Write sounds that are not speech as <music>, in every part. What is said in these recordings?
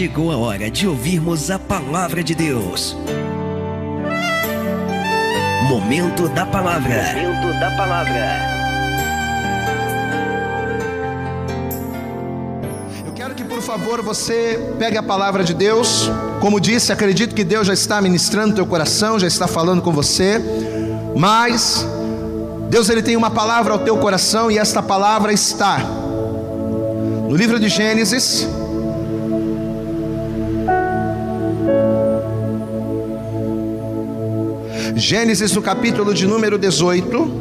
chegou a hora de ouvirmos a palavra de Deus. Momento da palavra. Momento da palavra. Eu quero que, por favor, você pegue a palavra de Deus. Como disse, acredito que Deus já está ministrando teu coração, já está falando com você. Mas Deus ele tem uma palavra ao teu coração e esta palavra está no livro de Gênesis, Gênesis no capítulo de número 18.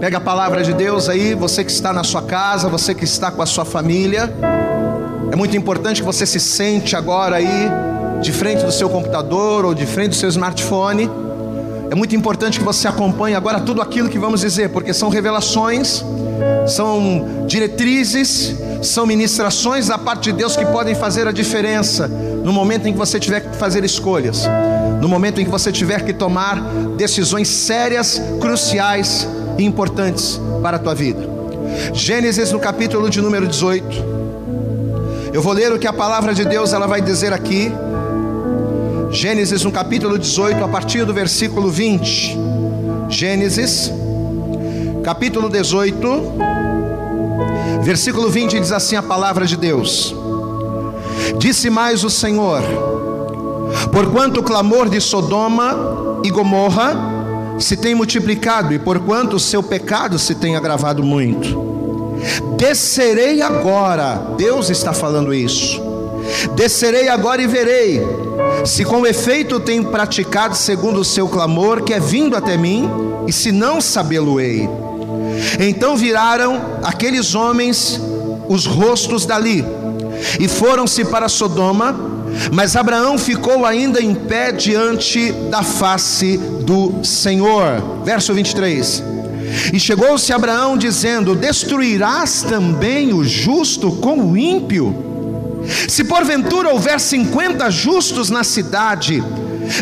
Pega a palavra de Deus aí, você que está na sua casa, você que está com a sua família. É muito importante que você se sente agora aí de frente do seu computador ou de frente do seu smartphone. É muito importante que você acompanhe agora tudo aquilo que vamos dizer, porque são revelações, são diretrizes, são ministrações da parte de Deus que podem fazer a diferença no momento em que você tiver que fazer escolhas no momento em que você tiver que tomar decisões sérias, cruciais e importantes para a tua vida. Gênesis no capítulo de número 18. Eu vou ler o que a palavra de Deus ela vai dizer aqui. Gênesis no capítulo 18, a partir do versículo 20. Gênesis, capítulo 18, versículo 20 diz assim a palavra de Deus: Disse mais o Senhor: Porquanto o clamor de Sodoma e Gomorra se tem multiplicado, e porquanto o seu pecado se tem agravado muito. Descerei agora, Deus está falando isso. Descerei agora e verei, se com efeito tem praticado segundo o seu clamor, que é vindo até mim, e se não sabê-lo-ei. Então viraram aqueles homens os rostos dali, e foram-se para Sodoma, mas Abraão ficou ainda em pé diante da face do Senhor. Verso 23. E chegou-se Abraão dizendo: Destruirás também o justo com o ímpio? Se porventura houver cinquenta justos na cidade,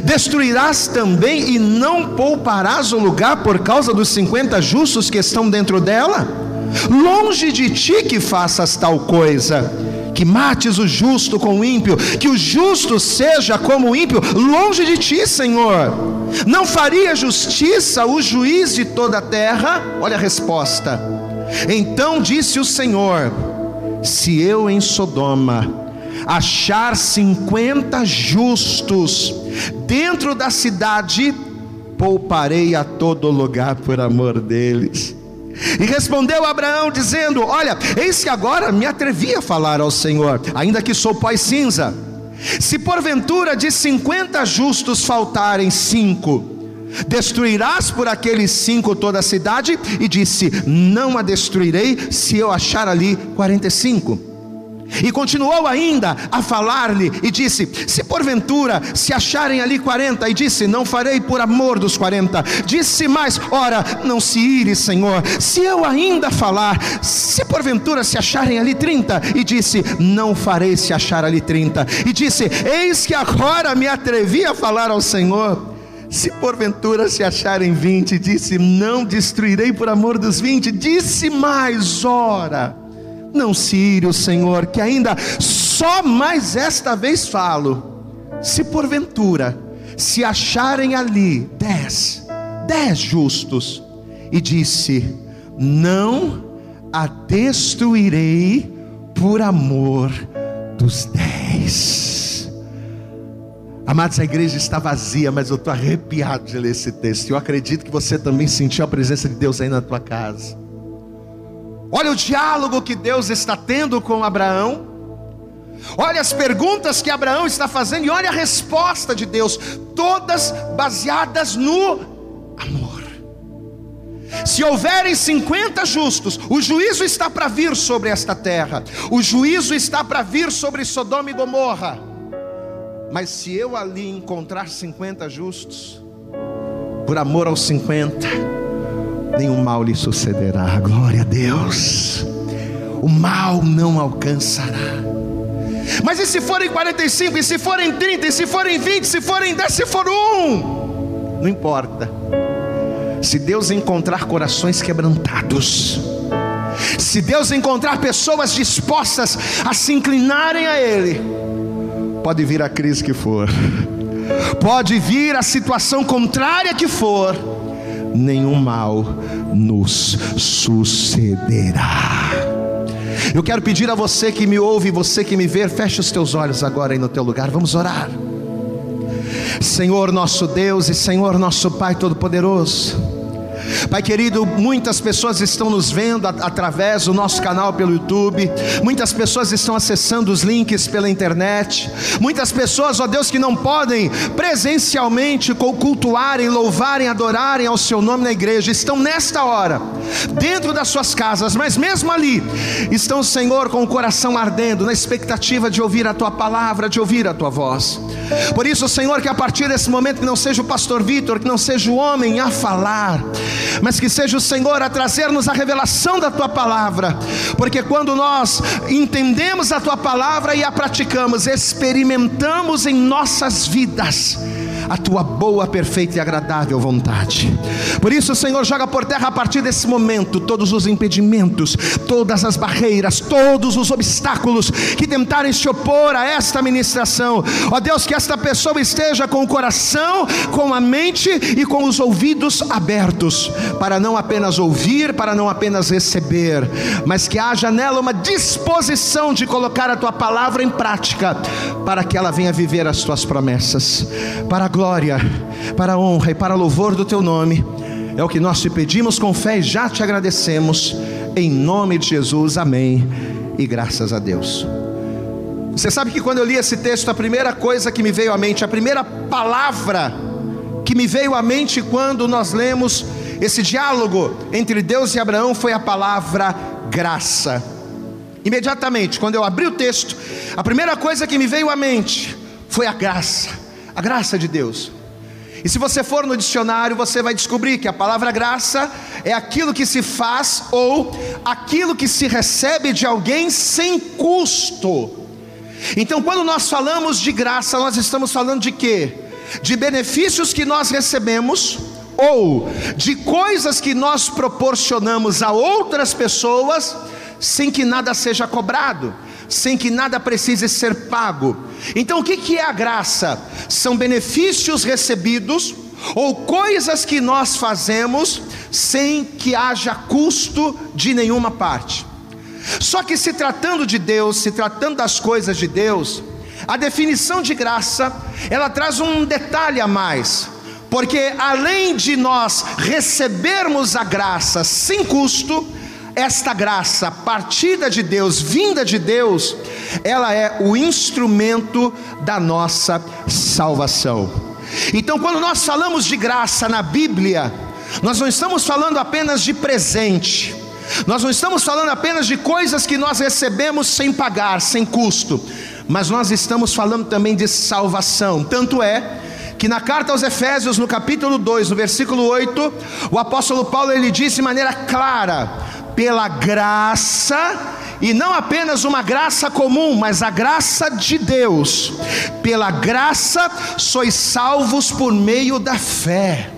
destruirás também e não pouparás o lugar por causa dos cinquenta justos que estão dentro dela? Longe de ti que faças tal coisa que mates o justo com o ímpio, que o justo seja como o ímpio, longe de ti, Senhor. Não faria justiça o juiz de toda a terra? Olha a resposta. Então disse o Senhor: Se eu em Sodoma achar cinquenta justos dentro da cidade, pouparei a todo lugar por amor deles. E respondeu Abraão, dizendo: Olha, eis que agora me atrevi a falar ao Senhor, ainda que sou pó cinza. Se porventura de cinquenta justos faltarem cinco, destruirás por aqueles cinco toda a cidade? E disse: Não a destruirei, se eu achar ali quarenta e cinco. E continuou ainda a falar-lhe e disse: Se porventura se acharem ali quarenta, e disse: Não farei por amor dos quarenta. Disse mais: Ora, não se ire, Senhor, se eu ainda falar, se porventura se acharem ali trinta, e disse: Não farei se achar ali trinta. E disse: Eis que agora me atrevi a falar ao Senhor. Se porventura se acharem vinte, disse: Não destruirei por amor dos vinte. Disse mais: Ora não se ire o Senhor, que ainda só mais esta vez falo. Se porventura se acharem ali dez, dez justos, e disse: Não a destruirei por amor dos dez. Amados, a igreja está vazia, mas eu estou arrepiado de ler esse texto. Eu acredito que você também sentiu a presença de Deus aí na tua casa. Olha o diálogo que Deus está tendo com Abraão. Olha as perguntas que Abraão está fazendo e olha a resposta de Deus, todas baseadas no amor. Se houverem 50 justos, o juízo está para vir sobre esta terra, o juízo está para vir sobre Sodoma e Gomorra. Mas se eu ali encontrar 50 justos, por amor aos 50, nenhum mal lhe sucederá. Glória a Deus. O mal não alcançará. Mas e se forem 45, e se forem 30, e se forem 20, se forem 10, se for um? Não importa. Se Deus encontrar corações quebrantados, Se Deus encontrar pessoas dispostas a se inclinarem a Ele, pode vir a crise que for, pode vir a situação contrária que for, nenhum mal nos sucederá. Eu quero pedir a você que me ouve, você que me vê, feche os teus olhos agora aí no teu lugar, vamos orar. Senhor nosso Deus e Senhor nosso Pai Todo-Poderoso, Pai querido, muitas pessoas estão nos vendo através do nosso canal pelo YouTube, muitas pessoas estão acessando os links pela internet, muitas pessoas, ó Deus, que não podem presencialmente cultuarem, louvarem, adorarem ao Seu nome na igreja, estão nesta hora, dentro das suas casas, mas mesmo ali, estão, Senhor, com o coração ardendo, na expectativa de ouvir a Tua palavra, de ouvir a Tua voz. Por isso, Senhor, que a partir desse momento, que não seja o pastor Vitor, que não seja o homem a falar, mas que seja o Senhor a trazer-nos a revelação da tua palavra, porque quando nós entendemos a tua palavra e a praticamos, experimentamos em nossas vidas a tua boa, perfeita e agradável vontade. Por isso, Senhor, joga por terra a partir desse momento todos os impedimentos, todas as barreiras, todos os obstáculos que tentarem se opor a esta ministração. Ó Deus, que esta pessoa esteja com o coração, com a mente e com os ouvidos abertos, para não apenas ouvir, para não apenas receber, mas que haja nela uma disposição de colocar a tua palavra em prática, para que ela venha viver as tuas promessas. Para glória, para a honra e para louvor do teu nome. É o que nós te pedimos com fé e já te agradecemos. Em nome de Jesus, amém. E graças a Deus. Você sabe que quando eu li esse texto, a primeira coisa que me veio à mente, a primeira palavra que me veio à mente quando nós lemos esse diálogo entre Deus e Abraão foi a palavra graça. Imediatamente, quando eu abri o texto, a primeira coisa que me veio à mente foi a graça a graça de Deus. E se você for no dicionário, você vai descobrir que a palavra graça é aquilo que se faz ou aquilo que se recebe de alguém sem custo. Então, quando nós falamos de graça, nós estamos falando de quê? De benefícios que nós recebemos ou de coisas que nós proporcionamos a outras pessoas sem que nada seja cobrado sem que nada precise ser pago. Então, o que é a graça? São benefícios recebidos ou coisas que nós fazemos sem que haja custo de nenhuma parte. Só que se tratando de Deus, se tratando das coisas de Deus, a definição de graça, ela traz um detalhe a mais. Porque além de nós recebermos a graça sem custo, esta graça partida de Deus, vinda de Deus, ela é o instrumento da nossa salvação. Então, quando nós falamos de graça na Bíblia, nós não estamos falando apenas de presente, nós não estamos falando apenas de coisas que nós recebemos sem pagar, sem custo, mas nós estamos falando também de salvação. Tanto é que na carta aos Efésios, no capítulo 2, no versículo 8, o apóstolo Paulo ele diz de maneira clara: pela graça, e não apenas uma graça comum, mas a graça de Deus. Pela graça sois salvos por meio da fé.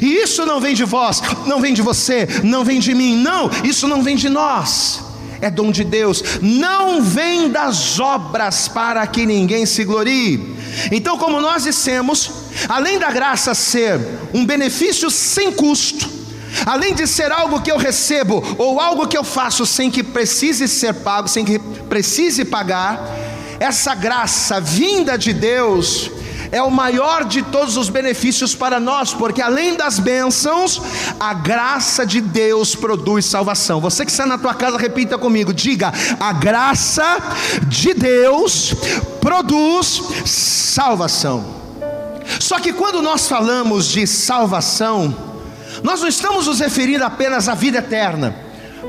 E isso não vem de vós, não vem de você, não vem de mim, não, isso não vem de nós. É dom de Deus, não vem das obras para que ninguém se glorie. Então, como nós dissemos, além da graça ser um benefício sem custo, Além de ser algo que eu recebo ou algo que eu faço sem que precise ser pago, sem que precise pagar, essa graça vinda de Deus é o maior de todos os benefícios para nós, porque além das bênçãos, a graça de Deus produz salvação. Você que está na tua casa, repita comigo: diga, a graça de Deus produz salvação. Só que quando nós falamos de salvação, nós não estamos nos referindo apenas à vida eterna,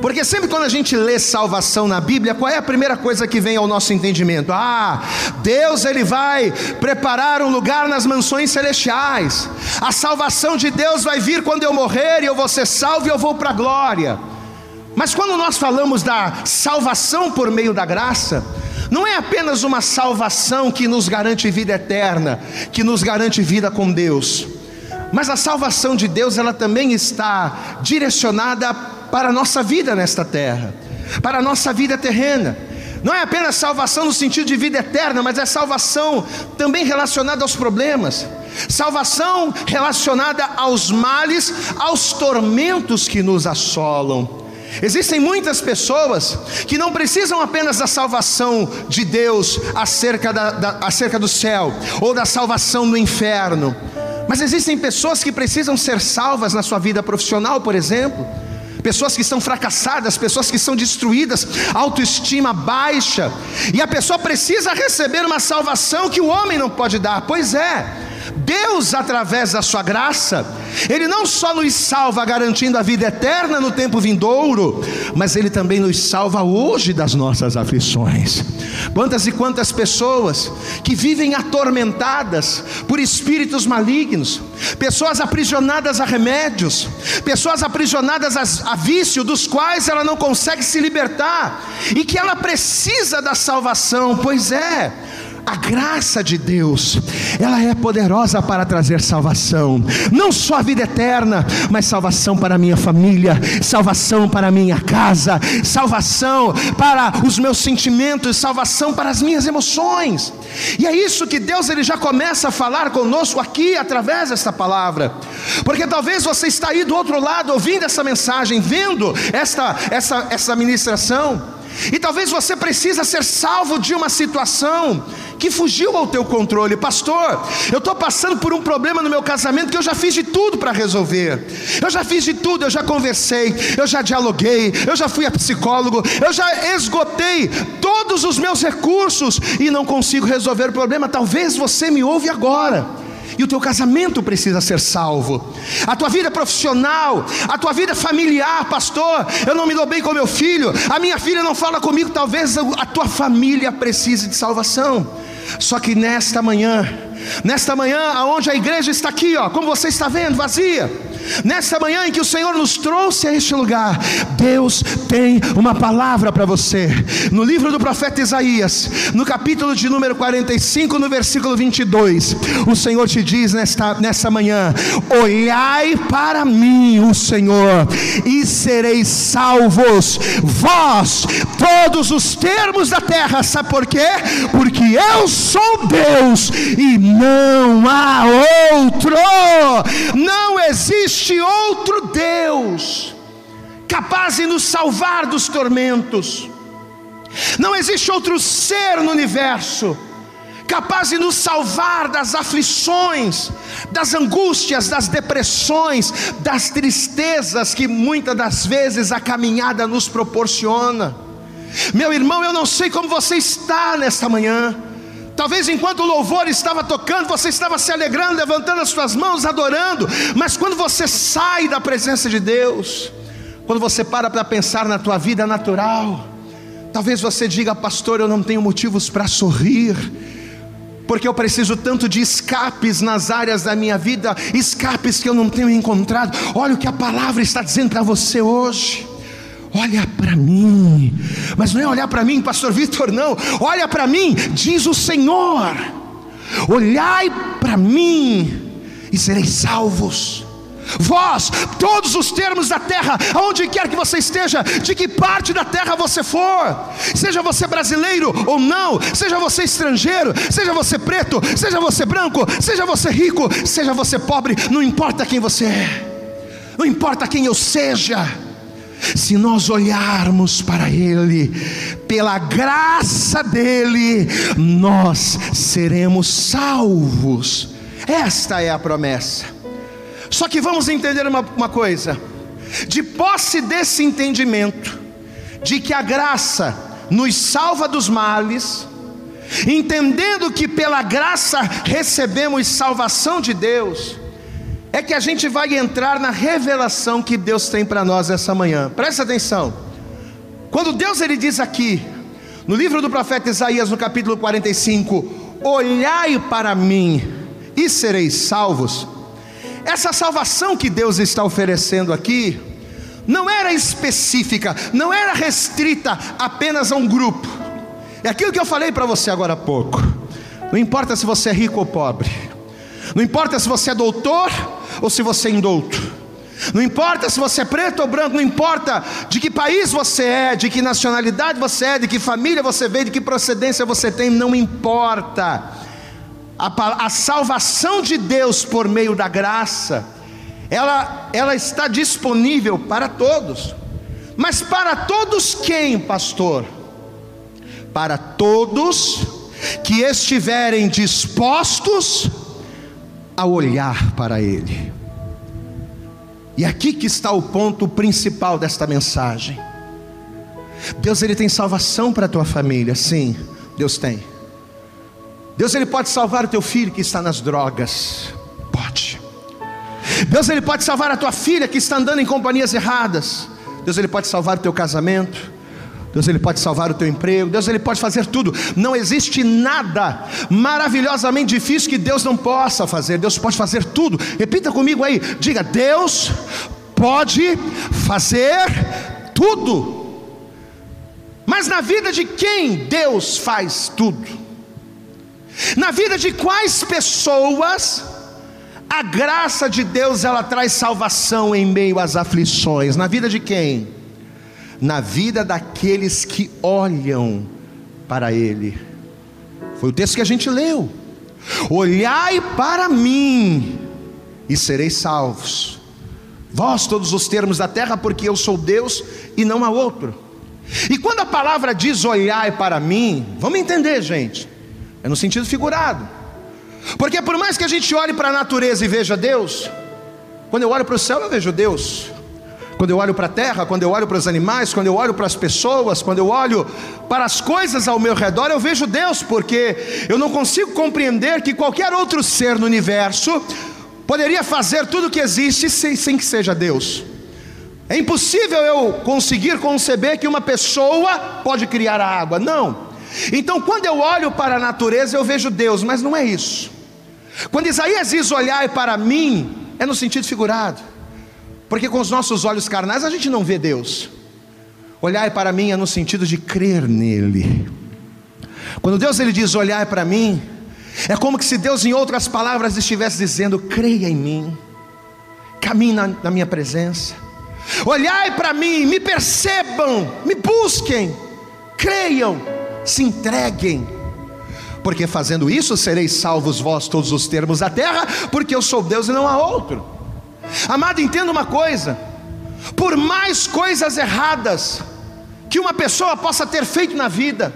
porque sempre quando a gente lê salvação na Bíblia, qual é a primeira coisa que vem ao nosso entendimento? Ah, Deus ele vai preparar um lugar nas mansões celestiais. A salvação de Deus vai vir quando eu morrer e eu vou ser salvo e eu vou para a glória. Mas quando nós falamos da salvação por meio da graça, não é apenas uma salvação que nos garante vida eterna, que nos garante vida com Deus. Mas a salvação de Deus, ela também está direcionada para a nossa vida nesta terra, para a nossa vida terrena. Não é apenas salvação no sentido de vida eterna, mas é salvação também relacionada aos problemas, salvação relacionada aos males, aos tormentos que nos assolam. Existem muitas pessoas que não precisam apenas da salvação de Deus acerca, da, da, acerca do céu, ou da salvação do inferno, mas existem pessoas que precisam ser salvas na sua vida profissional, por exemplo, pessoas que estão fracassadas, pessoas que estão destruídas, autoestima baixa, e a pessoa precisa receber uma salvação que o homem não pode dar, pois é. Deus, através da sua graça, Ele não só nos salva garantindo a vida eterna no tempo vindouro, mas Ele também nos salva hoje das nossas aflições. Quantas e quantas pessoas que vivem atormentadas por espíritos malignos, pessoas aprisionadas a remédios, pessoas aprisionadas a, vício dos quais ela não consegue se libertar e que ela precisa da salvação, pois é a graça de Deus, ela é poderosa para trazer salvação, não só a vida eterna, mas salvação para a minha família, salvação para a minha casa, salvação para os meus sentimentos, salvação para as minhas emoções. E é isso que Deus ele já começa a falar conosco aqui através desta palavra. Porque talvez você está aí do outro lado ouvindo essa mensagem, vendo esta essa essa ministração, e talvez você precisa ser salvo de uma situação que fugiu ao teu controle. Pastor, eu estou passando por um problema no meu casamento que eu já fiz de tudo para resolver. Eu já fiz de tudo, eu já conversei, eu já dialoguei, eu já fui a psicólogo, eu já esgotei todos os meus recursos e não consigo resolver o problema. Talvez você me ouve agora e o teu casamento precisa ser salvo, a tua vida profissional, a tua vida familiar, pastor. Eu não me dou bem com meu filho, a minha filha não fala comigo. Talvez a tua família precise de salvação. Só que nesta manhã, nesta manhã, aonde a igreja está aqui, ó, como você está vendo, vazia Nessa manhã em que o Senhor nos trouxe a este lugar, Deus tem uma palavra para você. No livro do profeta Isaías, no capítulo de número 45, no versículo 22, o Senhor te diz nesta, nessa manhã: Olhai para mim, o Senhor, e sereis salvos, vós, todos os termos da terra. Sabe por quê? Porque eu sou Deus e não há outro. Não existe outro Deus capaz de nos salvar dos tormentos. Não existe outro ser no universo capaz de nos salvar das aflições, das angústias, das depressões, das tristezas que muitas das vezes a caminhada nos proporciona. Meu irmão, eu não sei como você está nesta manhã. Talvez enquanto o louvor estava tocando, você estava se alegrando, levantando as suas mãos, adorando, mas quando você sai da presença de Deus, quando você para para pensar na tua vida natural, talvez você diga, pastor, eu não tenho motivos para sorrir, porque eu preciso tanto de escapes nas áreas da minha vida, escapes que eu não tenho encontrado. Olha o que a palavra está dizendo para você hoje olha para mim, mas não é olhar para mim, Pastor Vitor, não, olha para mim, diz o Senhor, olhai para mim e sereis salvos. Vós, todos os termos da terra, aonde quer que você esteja, de que parte da terra você for, seja você brasileiro ou não, seja você estrangeiro, seja você preto, seja você branco, seja você rico, seja você pobre, não importa quem você é, não importa quem eu seja, se nós olharmos para Ele, pela graça dEle, nós seremos salvos. Esta é a promessa. Só que vamos entender uma, uma coisa: de posse desse entendimento, de que a graça nos salva dos males, entendendo que pela graça recebemos salvação de Deus, é que a gente vai entrar na revelação que Deus tem para nós essa manhã. Presta atenção. Quando Deus ele diz aqui, no livro do profeta Isaías, no capítulo 45, olhai para mim e sereis salvos. Essa salvação que Deus está oferecendo aqui, não era específica, não era restrita apenas a um grupo. É aquilo que eu falei para você agora há pouco. Não importa se você é rico ou pobre, não importa se você é doutor ou se você é indouto. Não importa se você é preto ou branco, não importa de que país você é, de que nacionalidade você é, de que família você veio, de que procedência você tem, não importa. A, a salvação de Deus por meio da graça, ela, ela está disponível para todos. Mas para todos quem, pastor? Para todos que estiverem dispostos a olhar para Ele. E aqui que está o ponto principal desta mensagem. Deus ele tem salvação para a tua família, sim, Deus tem. Deus ele pode salvar o teu filho que está nas drogas, pode. Deus ele pode salvar a tua filha que está andando em companhias erradas. Deus ele pode salvar o teu casamento. Deus ele pode salvar o teu emprego, Deus ele pode fazer tudo. Não existe nada maravilhosamente difícil que Deus não possa fazer. Deus pode fazer tudo. Repita comigo aí, diga: Deus pode fazer tudo. Mas na vida de quem Deus faz tudo? Na vida de quais pessoas a graça de Deus ela traz salvação em meio às aflições? Na vida de quem? Na vida daqueles que olham para Ele. Foi o texto que a gente leu. Olhai para mim e sereis salvos. Vós, todos os termos da terra, porque eu sou Deus e não há outro. E quando a palavra diz olhai para mim, vamos entender, gente, é no sentido figurado. Porque por mais que a gente olhe para a natureza e veja Deus, quando eu olho para o céu, eu vejo Deus. Quando eu olho para a terra, quando eu olho para os animais, quando eu olho para as pessoas, quando eu olho para as coisas ao meu redor, eu vejo Deus, porque eu não consigo compreender que qualquer outro ser no universo poderia fazer tudo o que existe sem, sem que seja Deus. É impossível eu conseguir conceber que uma pessoa pode criar a água, não. Então, quando eu olho para a natureza, eu vejo Deus, mas não é isso. Quando Isaías diz olhar para mim, é no sentido figurado. Porque com os nossos olhos carnais a gente não vê Deus. Olhar para mim é no sentido de crer nele. Quando Deus ele diz olhar para mim, é como que se Deus em outras palavras estivesse dizendo: creia em mim, caminhe na, na minha presença. Olhai para mim, me percebam, me busquem, creiam, se entreguem, porque fazendo isso sereis salvos vós todos os termos da terra, porque eu sou Deus e não há outro. Amado, entenda uma coisa: por mais coisas erradas que uma pessoa possa ter feito na vida,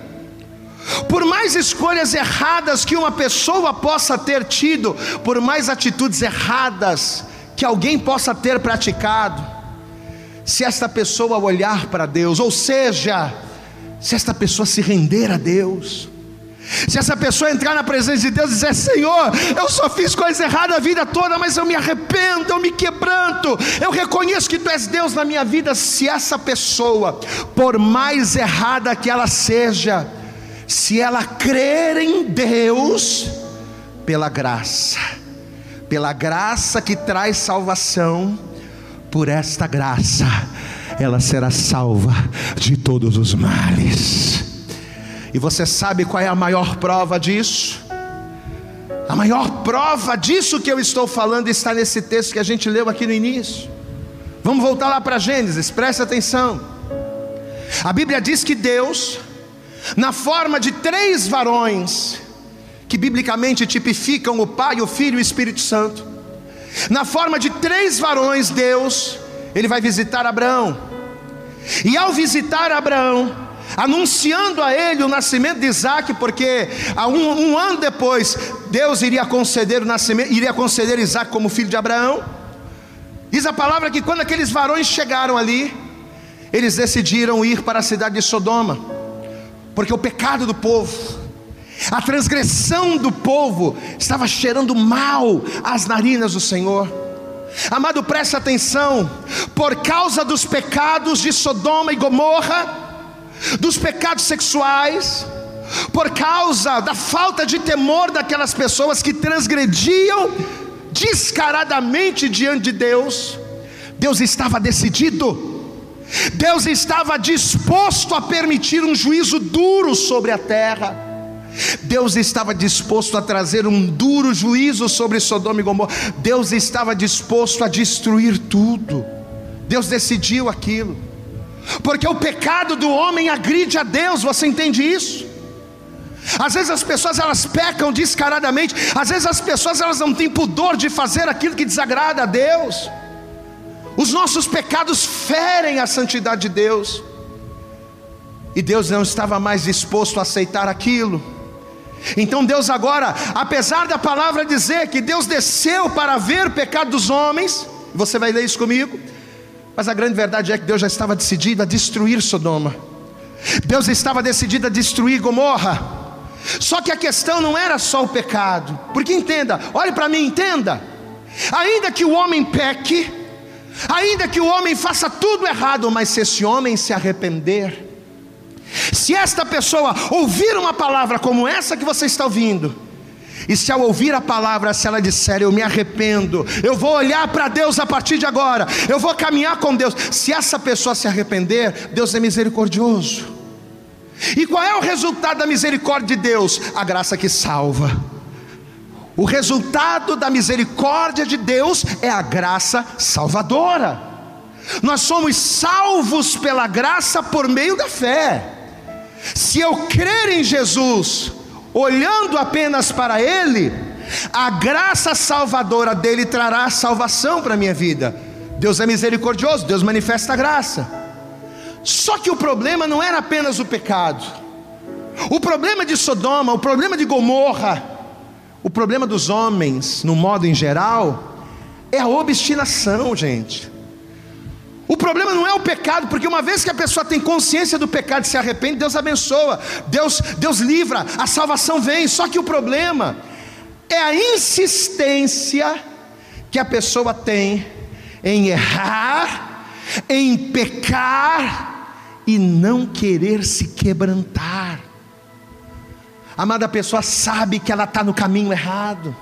por mais escolhas erradas que uma pessoa possa ter tido, por mais atitudes erradas que alguém possa ter praticado, se esta pessoa olhar para Deus, ou seja, se esta pessoa se render a Deus, se essa pessoa entrar na presença de Deus e dizer: Senhor, eu só fiz coisa errada a vida toda, mas eu me arrependo, eu me quebranto, eu reconheço que Tu és Deus na minha vida. Se essa pessoa, por mais errada que ela seja, se ela crer em Deus, pela graça, pela graça que traz salvação, por esta graça, ela será salva de todos os males. E você sabe qual é a maior prova disso? A maior prova disso que eu estou falando está nesse texto que a gente leu aqui no início. Vamos voltar lá para Gênesis, preste atenção. A Bíblia diz que Deus, na forma de três varões, que biblicamente tipificam o Pai, o Filho e o Espírito Santo, na forma de três varões, Deus, ele vai visitar Abraão. E ao visitar Abraão, anunciando a ele o nascimento de Isaac, porque um, um, ano depois Deus iria conceder o nascimento, iria conceder Isaac como filho de Abraão. Diz a palavra que quando aqueles varões chegaram ali, eles decidiram ir para a cidade de Sodoma, porque o pecado do povo, a transgressão do povo estava cheirando mal às narinas do Senhor. Amado, preste atenção, por causa dos pecados de Sodoma e Gomorra, dos pecados sexuais, por causa da falta de temor daquelas pessoas que transgrediam descaradamente diante de Deus, Deus estava decidido, Deus estava disposto a permitir um juízo duro sobre a terra. Deus estava disposto a trazer um duro juízo sobre Sodoma e Gomorra. Deus estava disposto a destruir tudo. Deus decidiu aquilo. Porque o pecado do homem agride a Deus, você entende isso? Às vezes as pessoas elas pecam descaradamente, às vezes as pessoas elas não têm pudor de fazer aquilo que desagrada a Deus. Os nossos pecados ferem a santidade de Deus. E Deus não estava mais disposto a aceitar aquilo. Então Deus agora, apesar da palavra dizer que Deus desceu para ver o pecado dos homens, você vai ler isso comigo, mas a grande verdade é que Deus já estava decidido a destruir Sodoma. Deus estava decidido a destruir Gomorra. Só que a questão não era só o pecado, porque entenda, olhe para mim, entenda. Ainda que o homem peque, ainda que o homem faça tudo errado, mas se esse homem se arrepender, se esta pessoa ouvir uma palavra como essa que você está ouvindo, e se ao ouvir a palavra, se ela disser, eu me arrependo, eu vou olhar para Deus a partir de agora, eu vou caminhar com Deus, se essa pessoa se arrepender, Deus é misericordioso. E qual é o resultado da misericórdia de Deus? A graça que salva. O resultado da misericórdia de Deus é a graça salvadora. Nós somos salvos pela graça por meio da fé. Se eu crer em Jesus, olhando apenas para Ele, a graça salvadora dele trará salvação para a minha vida. Deus é misericordioso, Deus manifesta a graça. Só que o problema não era apenas o pecado. O problema de Sodoma, o problema de Gomorra, o problema dos homens, no modo em geral, é a obstinação, gente. O problema não é o pecado, porque uma vez que a pessoa tem consciência do pecado e se arrepende, Deus abençoa, Deus, Deus livra, a salvação vem. Só que o problema é a insistência que a pessoa tem em errar, em pecar, e não querer se quebrantar. Amada, pessoa sabe que ela está no caminho errado.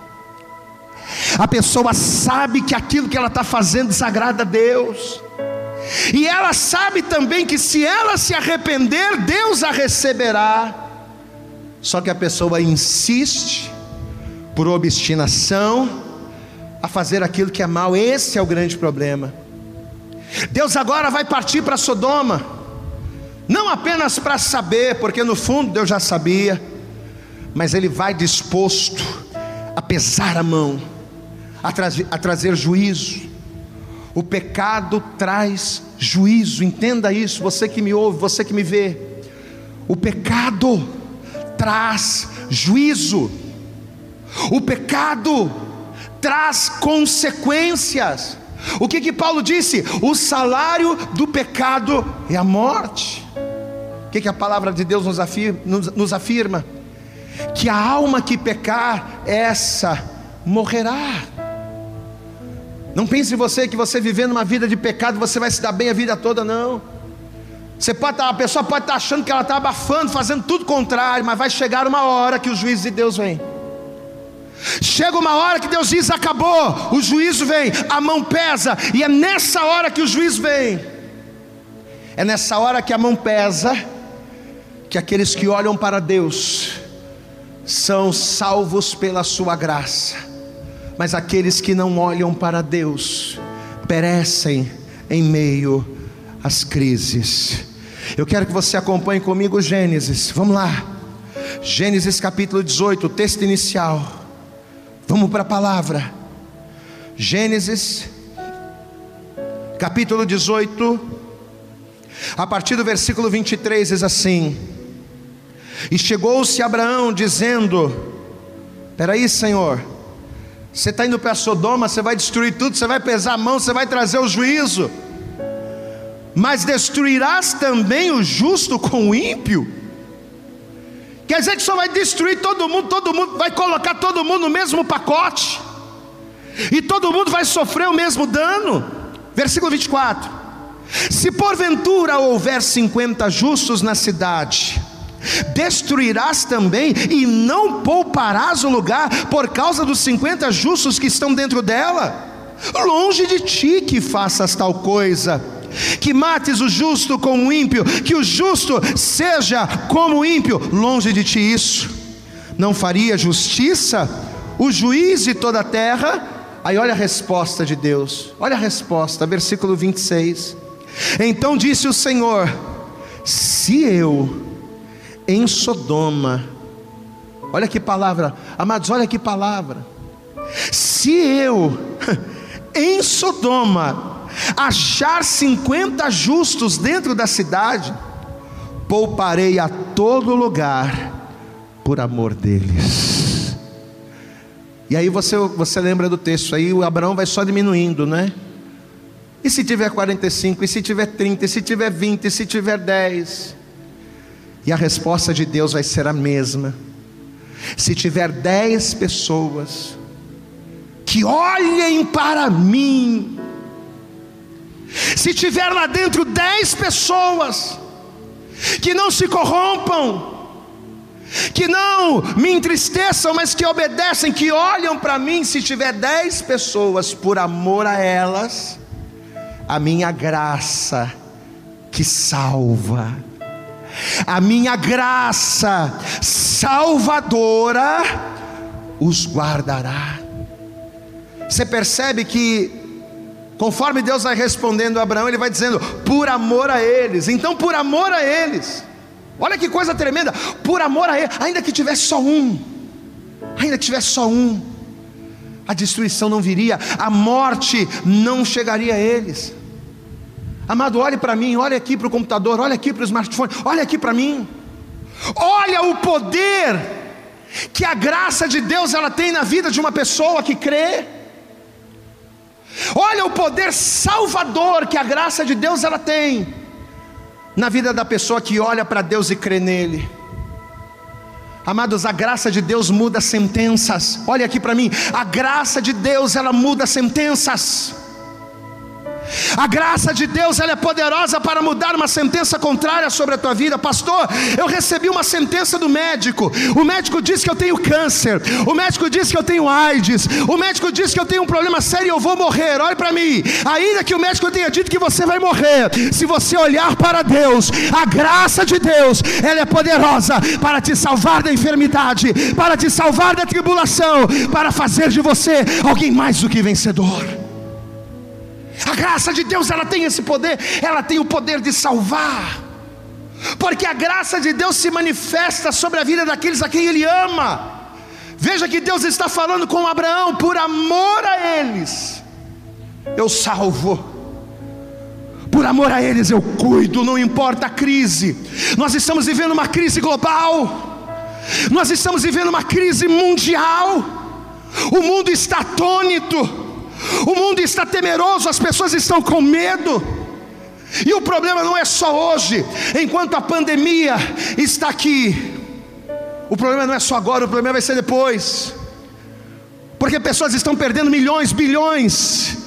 A pessoa sabe que aquilo que ela está fazendo desagrada a Deus. E ela sabe também que se ela se arrepender, Deus a receberá. Só que a pessoa insiste, por obstinação, a fazer aquilo que é mal. Esse é o grande problema. Deus agora vai partir para Sodoma não apenas para saber, porque no fundo Deus já sabia, mas Ele vai disposto a pesar a mão, a, trazer, a trazer juízo. O pecado traz juízo, entenda isso, você que me ouve, você que me vê. O pecado traz juízo, o pecado traz consequências. O que que Paulo disse? O salário do pecado é a morte que, que a palavra de Deus nos afirma, nos, nos afirma? Que a alma que pecar, essa morrerá. Não pense você que você vivendo uma vida de pecado, você vai se dar bem a vida toda, não. Você pode tá, a pessoa pode estar achando que ela está abafando, fazendo tudo contrário, mas vai chegar uma hora que o juízo de Deus vem. Chega uma hora que Deus diz: acabou, o juízo vem, a mão pesa, e é nessa hora que o juízo vem. É nessa hora que a mão pesa, que aqueles que olham para Deus são salvos pela Sua graça, mas aqueles que não olham para Deus perecem em meio às crises. Eu quero que você acompanhe comigo Gênesis, vamos lá, Gênesis capítulo 18, o texto inicial, vamos para a palavra, Gênesis capítulo 18, a partir do versículo 23 diz assim: e chegou-se Abraão dizendo: Peraí, Senhor, você está indo para Sodoma, você vai destruir tudo, você vai pesar a mão, você vai trazer o juízo, mas destruirás também o justo com o ímpio. Quer dizer que só vai destruir todo mundo, todo mundo vai colocar todo mundo no mesmo pacote, e todo mundo vai sofrer o mesmo dano. Versículo 24: Se porventura houver 50 justos na cidade, destruirás também e não pouparás o lugar por causa dos 50 justos que estão dentro dela. Longe de ti que faças tal coisa, que mates o justo com o ímpio, que o justo seja como o ímpio, longe de ti isso. não faria justiça? O juiz de toda a terra? Aí olha a resposta de Deus, olha a resposta, versículo 26. Então disse o Senhor: Se eu em Sodoma, olha que palavra, amados, olha que palavra. Se eu <laughs> em Sodoma achar 50 justos dentro da cidade, pouparei a todo lugar por amor deles. E aí você, você lembra do texto aí, o Abraão vai só diminuindo, né? E se tiver 45, e se tiver 30, e se tiver 20, e se tiver 10? E a resposta de Deus vai ser a mesma. Se tiver 10 pessoas que olhem para mim, se tiver lá dentro 10 pessoas que não se corrompam, que não me entristeçam, mas que obedecem, que olham para mim. Se tiver dez pessoas por amor a elas, a minha graça que salva, a minha graça salvadora os guardará. Você percebe que, conforme Deus vai respondendo a Abraão, Ele vai dizendo, por amor a eles, então por amor a eles, olha que coisa tremenda, por amor a eles, ainda que tivesse só um, ainda que tivesse só um, a destruição não viria, a morte não chegaria a eles. Amado, olhe para mim, olhe aqui para o computador, olhe aqui para o smartphone, olhe aqui para mim. Olha o poder que a graça de Deus ela tem na vida de uma pessoa que crê. Olha o poder salvador que a graça de Deus ela tem na vida da pessoa que olha para Deus e crê nele. Amados, a graça de Deus muda sentenças. Olha aqui para mim, a graça de Deus ela muda sentenças. A graça de Deus ela é poderosa para mudar uma sentença contrária sobre a tua vida. Pastor, eu recebi uma sentença do médico. O médico disse que eu tenho câncer. O médico disse que eu tenho AIDS. O médico disse que eu tenho um problema sério e eu vou morrer. Olhe para mim. Ainda que o médico tenha dito que você vai morrer, se você olhar para Deus, a graça de Deus, ela é poderosa para te salvar da enfermidade, para te salvar da tribulação, para fazer de você alguém mais do que vencedor. A graça de Deus, ela tem esse poder, ela tem o poder de salvar. Porque a graça de Deus se manifesta sobre a vida daqueles a quem ele ama. Veja que Deus está falando com Abraão por amor a eles. Eu salvo. Por amor a eles eu cuido, não importa a crise. Nós estamos vivendo uma crise global. Nós estamos vivendo uma crise mundial. O mundo está atônito. O mundo está temeroso, as pessoas estão com medo. E o problema não é só hoje, enquanto a pandemia está aqui. O problema não é só agora, o problema vai ser depois. Porque pessoas estão perdendo milhões, bilhões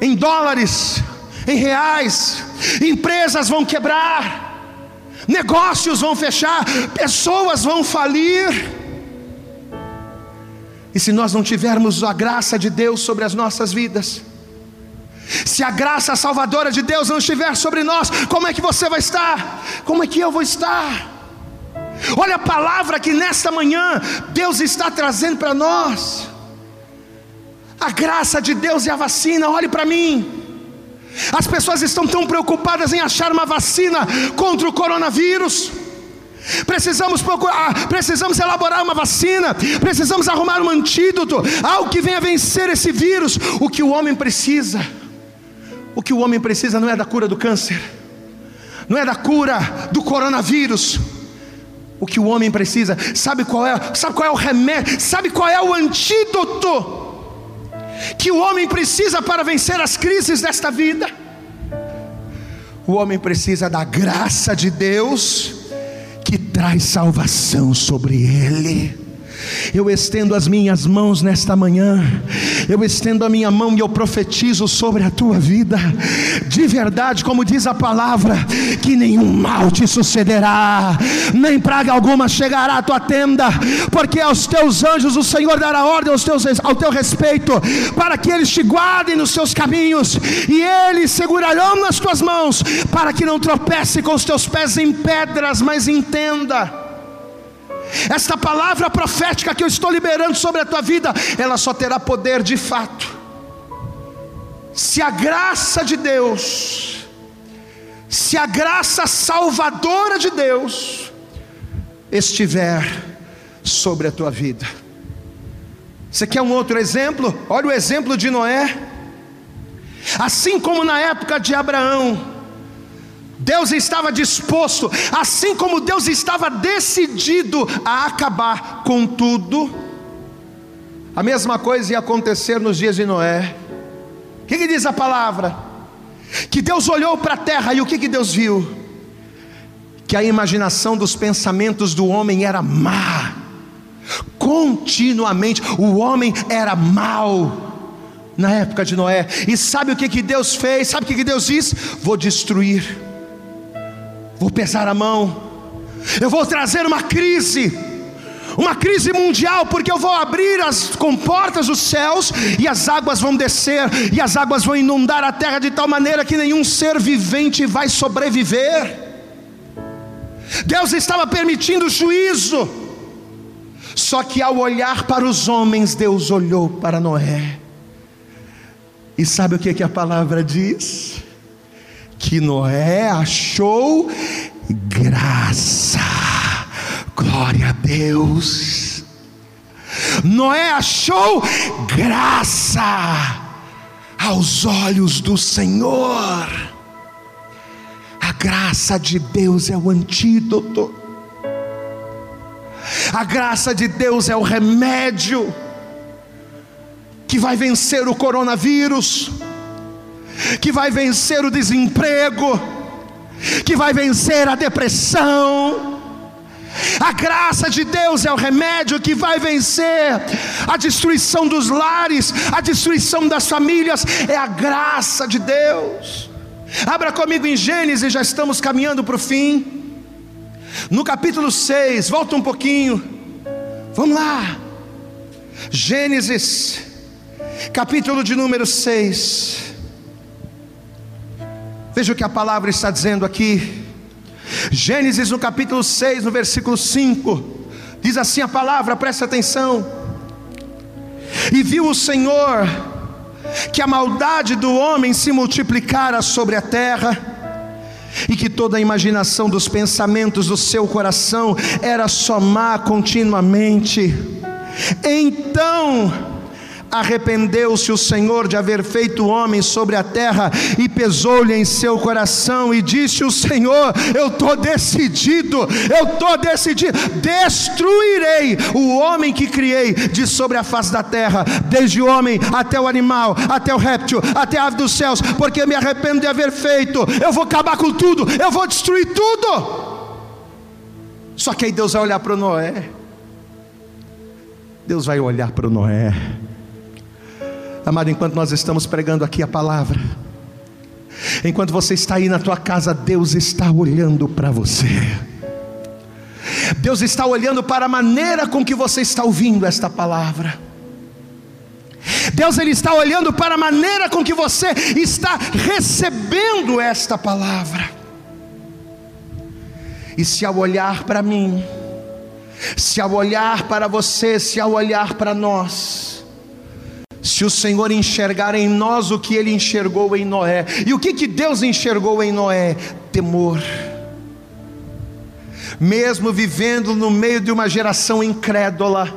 em dólares, em reais, empresas vão quebrar, negócios vão fechar, pessoas vão falir. E se nós não tivermos a graça de Deus sobre as nossas vidas, se a graça salvadora de Deus não estiver sobre nós, como é que você vai estar? Como é que eu vou estar? Olha a palavra que nesta manhã Deus está trazendo para nós. A graça de Deus e a vacina, olhe para mim. As pessoas estão tão preocupadas em achar uma vacina contra o coronavírus. Precisamos procurar, precisamos elaborar uma vacina, precisamos arrumar um antídoto, algo que venha vencer esse vírus. O que o homem precisa, o que o homem precisa não é da cura do câncer, não é da cura do coronavírus. O que o homem precisa, sabe qual é? Sabe qual é o remédio? Sabe qual é o antídoto que o homem precisa para vencer as crises desta vida? O homem precisa da graça de Deus que traz salvação sobre ele. Eu estendo as minhas mãos nesta manhã, eu estendo a minha mão e eu profetizo sobre a tua vida, de verdade, como diz a palavra, que nenhum mal te sucederá, nem praga alguma chegará à tua tenda, porque aos teus anjos o Senhor dará ordem aos teus, ao teu respeito, para que eles te guardem nos seus caminhos, e eles segurarão nas tuas mãos, para que não tropece com os teus pés em pedras, mas entenda esta palavra profética que eu estou liberando sobre a tua vida, ela só terá poder de fato, se a graça de Deus, se a graça salvadora de Deus estiver sobre a tua vida. Você quer um outro exemplo? Olha o exemplo de Noé. Assim como na época de Abraão, Deus estava disposto, assim como Deus estava decidido a acabar com tudo, a mesma coisa ia acontecer nos dias de Noé. O que, que diz a palavra? Que Deus olhou para a terra e o que, que Deus viu? Que a imaginação dos pensamentos do homem era má, continuamente, o homem era mau na época de Noé. E sabe o que, que Deus fez? Sabe o que, que Deus disse? Vou destruir, vou pesar a mão, eu vou trazer uma crise, uma crise mundial, porque eu vou abrir as comportas dos céus e as águas vão descer, e as águas vão inundar a terra de tal maneira que nenhum ser vivente vai sobreviver. Deus estava permitindo juízo, só que ao olhar para os homens, Deus olhou para Noé e sabe o que, que a palavra diz? Que Noé achou graça, glória a Deus. Noé achou graça aos olhos do Senhor. A graça de Deus é o antídoto, a graça de Deus é o remédio que vai vencer o coronavírus, que vai vencer o desemprego, que vai vencer a depressão. A graça de Deus é o remédio que vai vencer a destruição dos lares, a destruição das famílias, é a graça de Deus. Abra comigo em Gênesis, já estamos caminhando para o fim. No capítulo 6, volta um pouquinho. Vamos lá. Gênesis capítulo de número 6. Veja o que a palavra está dizendo aqui. Gênesis no capítulo 6, no versículo 5. Diz assim a palavra, presta atenção. E viu o Senhor que a maldade do homem se multiplicara sobre a terra, e que toda a imaginação dos pensamentos do seu coração era só má continuamente. Então, Arrependeu-se o Senhor de haver feito homem sobre a terra e pesou-lhe em seu coração e disse: O Senhor, eu estou decidido, eu estou decidido, destruirei o homem que criei de sobre a face da terra, desde o homem até o animal, até o réptil, até a ave dos céus, porque me arrependo de haver feito. Eu vou acabar com tudo, eu vou destruir tudo. Só que aí Deus vai olhar para Noé. Deus vai olhar para Noé Amado, enquanto nós estamos pregando aqui a palavra, enquanto você está aí na tua casa, Deus está olhando para você. Deus está olhando para a maneira com que você está ouvindo esta palavra. Deus ele está olhando para a maneira com que você está recebendo esta palavra. E se ao olhar para mim, se ao olhar para você, se ao olhar para nós, se o Senhor enxergar em nós o que ele enxergou em Noé. E o que, que Deus enxergou em Noé? Temor. Mesmo vivendo no meio de uma geração incrédula,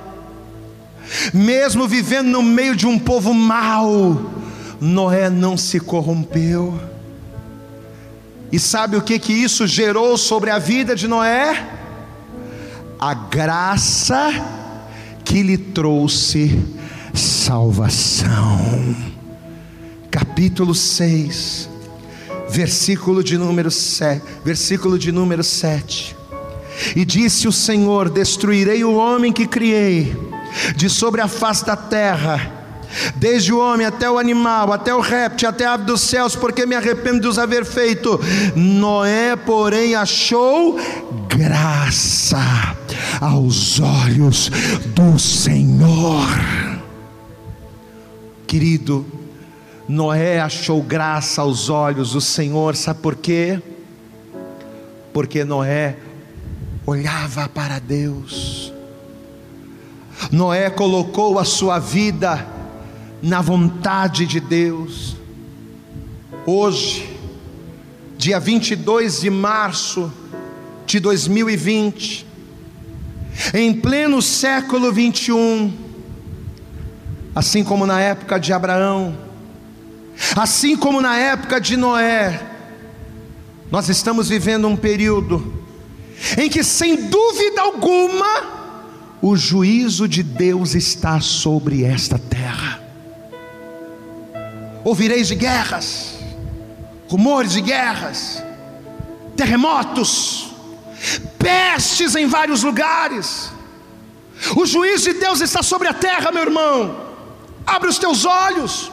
mesmo vivendo no meio de um povo mau, Noé não se corrompeu. E sabe o que que isso gerou sobre a vida de Noé? A graça que lhe trouxe salvação. Capítulo 6, versículo de número 7, versículo de número 7. E disse o Senhor: Destruirei o homem que criei de sobre a face da terra, desde o homem até o animal, até o réptil, até a ave dos céus, porque me arrependo de os haver feito. Noé, porém, achou graça aos olhos do Senhor. Querido, Noé achou graça aos olhos do Senhor, sabe por quê? Porque Noé olhava para Deus. Noé colocou a sua vida na vontade de Deus. Hoje, dia 22 de março de 2020, em pleno século 21, assim como na época de Abraão, assim como na época de Noé, nós estamos vivendo um período em que, sem dúvida alguma, o juízo de Deus está sobre esta terra. Ouvireis de guerras, rumores de guerras, terremotos, pestes em vários lugares. O juízo de Deus está sobre a terra, meu irmão. Abre os teus olhos.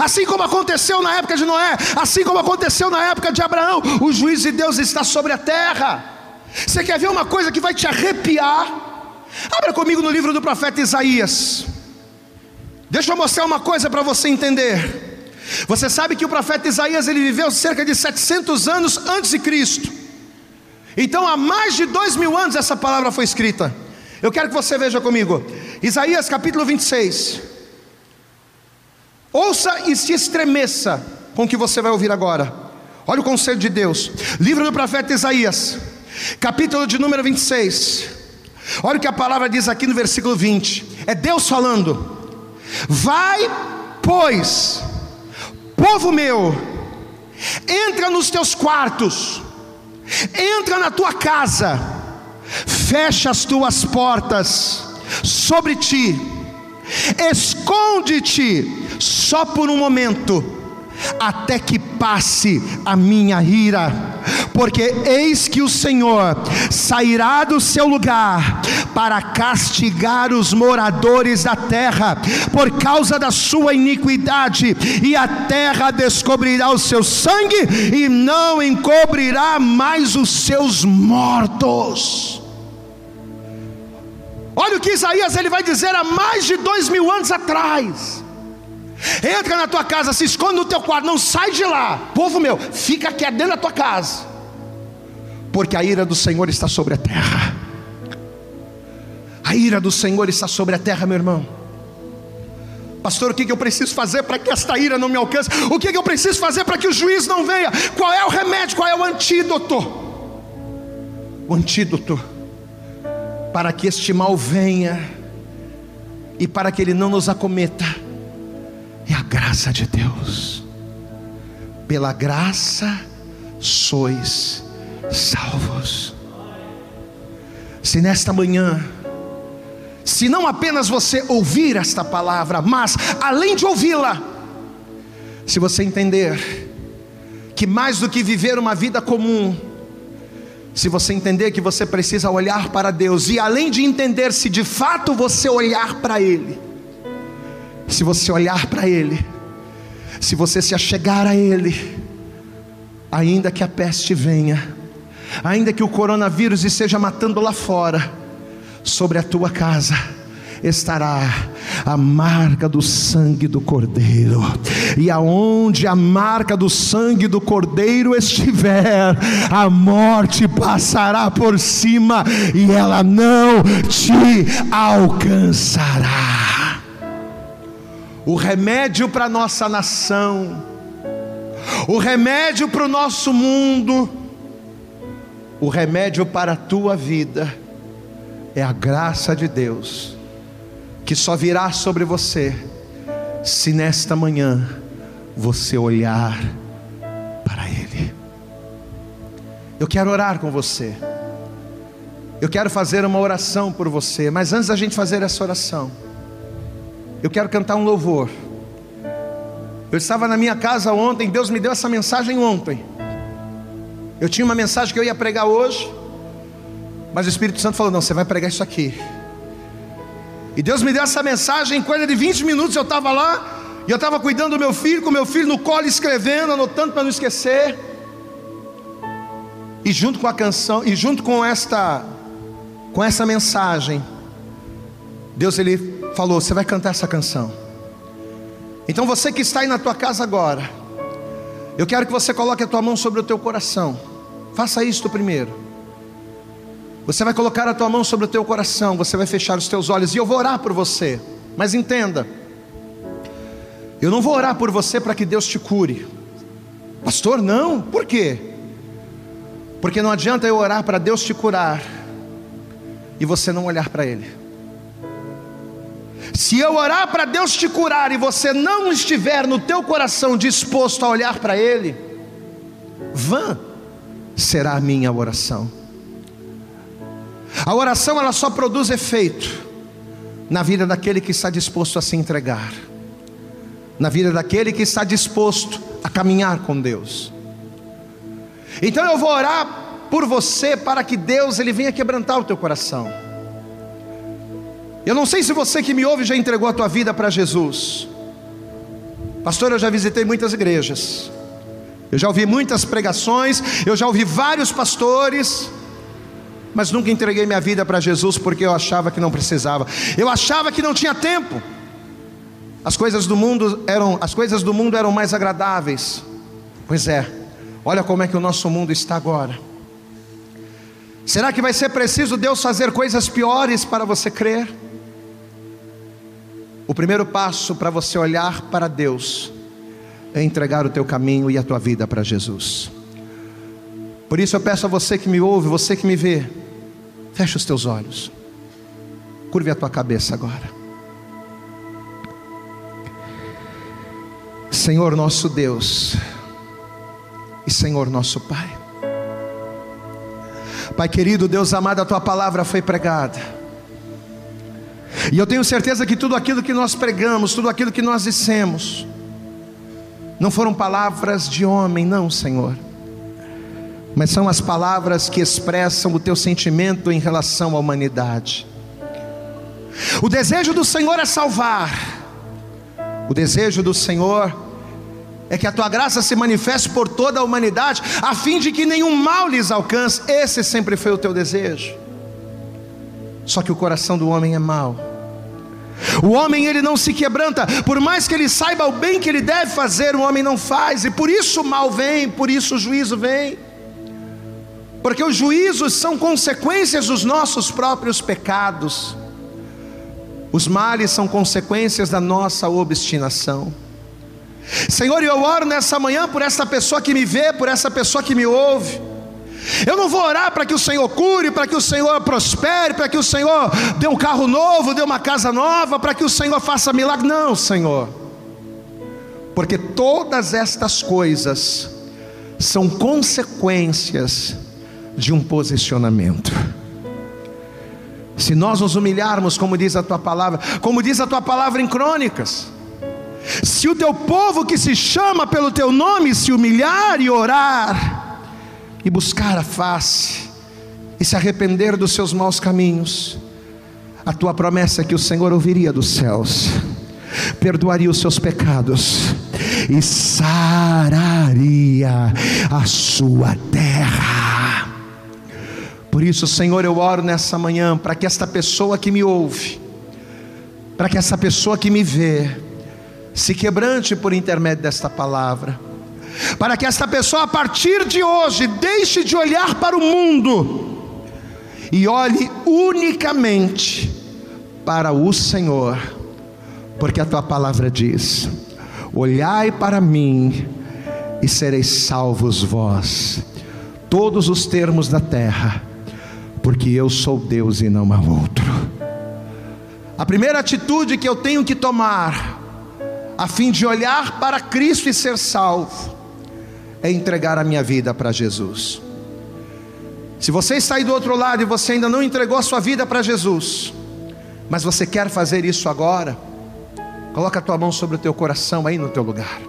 Assim como aconteceu na época de Noé, assim como aconteceu na época de Abraão, o juízo de Deus está sobre a terra. Você quer ver uma coisa que vai te arrepiar? Abra comigo no livro do profeta Isaías. Deixa eu mostrar uma coisa para você entender. Você sabe que o profeta Isaías ele viveu cerca de 700 anos antes de Cristo. Então, há mais de dois mil anos essa palavra foi escrita. Eu quero que você veja comigo. Isaías capítulo 26. Ouça e se estremeça com o que você vai ouvir agora. Olha o conselho de Deus. Livro do profeta Isaías, capítulo de número 26. Olha o que a palavra diz aqui no versículo 20. É Deus falando: Vai, pois, povo meu, entra nos teus quartos, entra na tua casa, fecha as tuas portas sobre ti, esconde-te só por um momento até que passe a minha ira, porque eis que o Senhor sairá do seu lugar para castigar os moradores da terra por causa da sua iniquidade, e a terra descobrirá o seu sangue e não encobrirá mais os seus mortos. Olha o que Isaías ele vai dizer há mais de dois mil anos atrás. Entra na tua casa, se esconde no teu quarto, não sai de lá. Povo meu, fica aqui dentro da tua casa. Porque a ira do Senhor está sobre a terra. A ira do Senhor está sobre a terra, meu irmão. Pastor, o que eu preciso fazer para que esta ira não me alcance? O que eu preciso fazer para que o juiz não venha? Qual é o remédio? Qual é o antídoto? O antídoto para que este mal venha e para que ele não nos acometa é a graça de Deus. Pela graça sois salvos. Se nesta manhã, se não apenas você ouvir esta palavra, mas além de ouvi-la, se você entender que mais do que viver uma vida comum, se você entender que você precisa olhar para Deus, e além de entender se de fato você olhar para Ele, se você olhar para Ele, se você se achegar a Ele, ainda que a peste venha, ainda que o coronavírus esteja matando lá fora, sobre a tua casa estará a marca do sangue do Cordeiro, e aonde a marca do sangue do Cordeiro estiver, a morte passará por cima e ela não te alcançará o remédio para a nossa nação, o remédio para o nosso mundo, o remédio para a tua vida é a graça de Deus, que só virá sobre você se nesta manhã você olhar para Ele. Eu quero orar com você. Eu quero fazer uma oração por você, mas antes da gente fazer essa oração, eu quero cantar um louvor. Eu estava na minha casa ontem, Deus me deu essa mensagem ontem. Eu tinha uma mensagem que eu ia pregar hoje, mas o Espírito Santo falou: não, você vai pregar isso aqui. E Deus me deu essa mensagem em coisa de 20 minutos. Eu estava lá, e eu estava cuidando do meu filho, com meu filho no colo, escrevendo, anotando para não esquecer. E junto com a canção, e junto com esta, com essa mensagem, Deus ele falou: Você vai cantar essa canção. Então você que está aí na tua casa agora, eu quero que você coloque a tua mão sobre o teu coração. Faça isto primeiro. Você vai colocar a tua mão sobre o teu coração, você vai fechar os teus olhos e eu vou orar por você. Mas entenda, eu não vou orar por você para que Deus te cure. Pastor, não. Por quê? Porque não adianta eu orar para Deus te curar e você não olhar para Ele. Se eu orar para Deus te curar e você não estiver no teu coração disposto a olhar para Ele, vã será a minha oração. A oração ela só produz efeito na vida daquele que está disposto a se entregar, na vida daquele que está disposto a caminhar com Deus. Então eu vou orar por você para que Deus ele venha quebrantar o teu coração. Eu não sei se você que me ouve já entregou a tua vida para Jesus. Pastor, eu já visitei muitas igrejas. Eu já ouvi muitas pregações, eu já ouvi vários pastores, mas nunca entreguei minha vida para Jesus porque eu achava que não precisava. Eu achava que não tinha tempo. As coisas do mundo eram, as coisas do mundo eram mais agradáveis. Pois é. Olha como é que o nosso mundo está agora. Será que vai ser preciso Deus fazer coisas piores para você crer? O primeiro passo para você olhar para Deus é entregar o teu caminho e a tua vida para Jesus. Por isso eu peço a você que me ouve, você que me vê, Feche os teus olhos. Curve a tua cabeça agora. Senhor nosso Deus e Senhor nosso Pai. Pai querido, Deus amado, a tua palavra foi pregada. E eu tenho certeza que tudo aquilo que nós pregamos, tudo aquilo que nós dissemos, não foram palavras de homem, não, Senhor mas são as palavras que expressam o teu sentimento em relação à humanidade. O desejo do Senhor é salvar, o desejo do Senhor é que a tua graça se manifeste por toda a humanidade, a fim de que nenhum mal lhes alcance. Esse sempre foi o teu desejo. Só que o coração do homem é mau. O homem ele não se quebranta, por mais que ele saiba o bem que ele deve fazer, o homem não faz, e por isso o mal vem, por isso o juízo vem porque os juízos são consequências dos nossos próprios pecados, os males são consequências da nossa obstinação. Senhor, eu oro nessa manhã por essa pessoa que me vê, por essa pessoa que me ouve. Eu não vou orar para que o Senhor cure, para que o Senhor prospere, para que o Senhor dê um carro novo, dê uma casa nova, para que o Senhor faça milagre. Não, Senhor. Porque todas estas coisas são consequências de um posicionamento. Se nós nos humilharmos, como diz a tua palavra, como diz a tua palavra em Crônicas, se o teu povo que se chama pelo teu nome se humilhar e orar, e buscar a face, e se arrepender dos seus maus caminhos, a tua promessa é que o Senhor ouviria dos céus, perdoaria os seus pecados e sararia a sua terra. Por isso, Senhor, eu oro nessa manhã para que esta pessoa que me ouve, para que essa pessoa que me vê, se quebrante por intermédio desta palavra, para que esta pessoa a partir de hoje deixe de olhar para o mundo e olhe unicamente para o Senhor, porque a tua palavra diz: Olhai para mim e sereis salvos vós, todos os termos da terra porque eu sou Deus e não há outro. A primeira atitude que eu tenho que tomar, a fim de olhar para Cristo e ser salvo, é entregar a minha vida para Jesus. Se você está aí do outro lado e você ainda não entregou a sua vida para Jesus, mas você quer fazer isso agora, coloca a tua mão sobre o teu coração aí no teu lugar.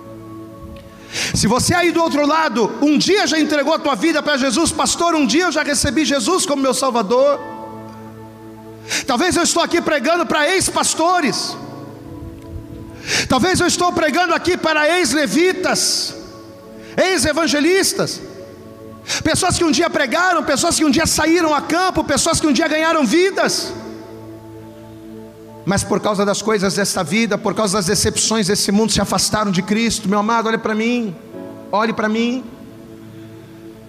Se você aí do outro lado, um dia já entregou a tua vida para Jesus, pastor, um dia eu já recebi Jesus como meu Salvador. Talvez eu estou aqui pregando para ex-pastores. Talvez eu estou pregando aqui para ex-levitas, ex-evangelistas. Pessoas que um dia pregaram, pessoas que um dia saíram a campo, pessoas que um dia ganharam vidas. Mas por causa das coisas desta vida, por causa das decepções desse mundo, se afastaram de Cristo. Meu amado, olhe para mim, olhe para mim.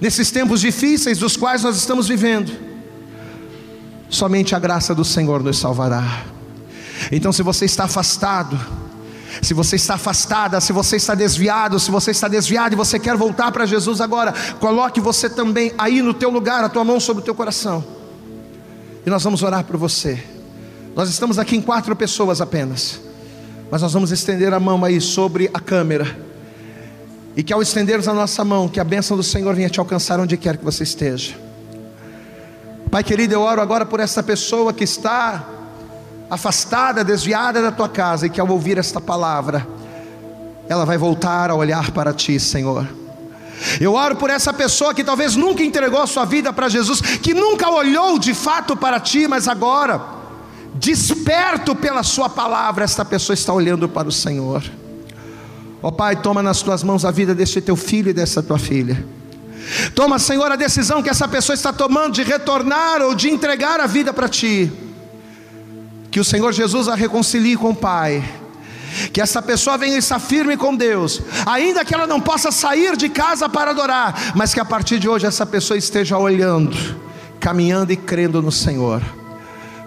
Nesses tempos difíceis dos quais nós estamos vivendo, Somente a graça do Senhor nos salvará. Então, se você está afastado, se você está afastada, se você está desviado, se você está desviado e você quer voltar para Jesus agora, coloque você também aí no teu lugar, a tua mão sobre o teu coração. E nós vamos orar por você. Nós estamos aqui em quatro pessoas apenas. Mas nós vamos estender a mão aí sobre a câmera. E que ao estendermos a nossa mão, que a bênção do Senhor venha te alcançar onde quer que você esteja. Pai querido, eu oro agora por essa pessoa que está afastada, desviada da tua casa e que ao ouvir esta palavra, ela vai voltar a olhar para ti, Senhor. Eu oro por essa pessoa que talvez nunca entregou a sua vida para Jesus, que nunca olhou de fato para ti, mas agora, desperto pela Sua palavra, esta pessoa está olhando para o Senhor. Ó oh, Pai, toma nas tuas mãos a vida deste teu filho e dessa tua filha. Toma, Senhor, a decisão que essa pessoa está tomando de retornar ou de entregar a vida para Ti. Que o Senhor Jesus a reconcilie com o Pai. Que essa pessoa venha estar firme com Deus, ainda que ela não possa sair de casa para adorar, mas que a partir de hoje essa pessoa esteja olhando, caminhando e crendo no Senhor.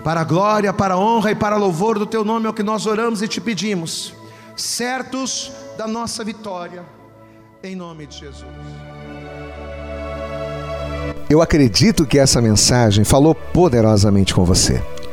Para a glória, para a honra e para louvor do Teu nome é o que nós oramos e te pedimos, certos da nossa vitória, em nome de Jesus. Eu acredito que essa mensagem falou poderosamente com você.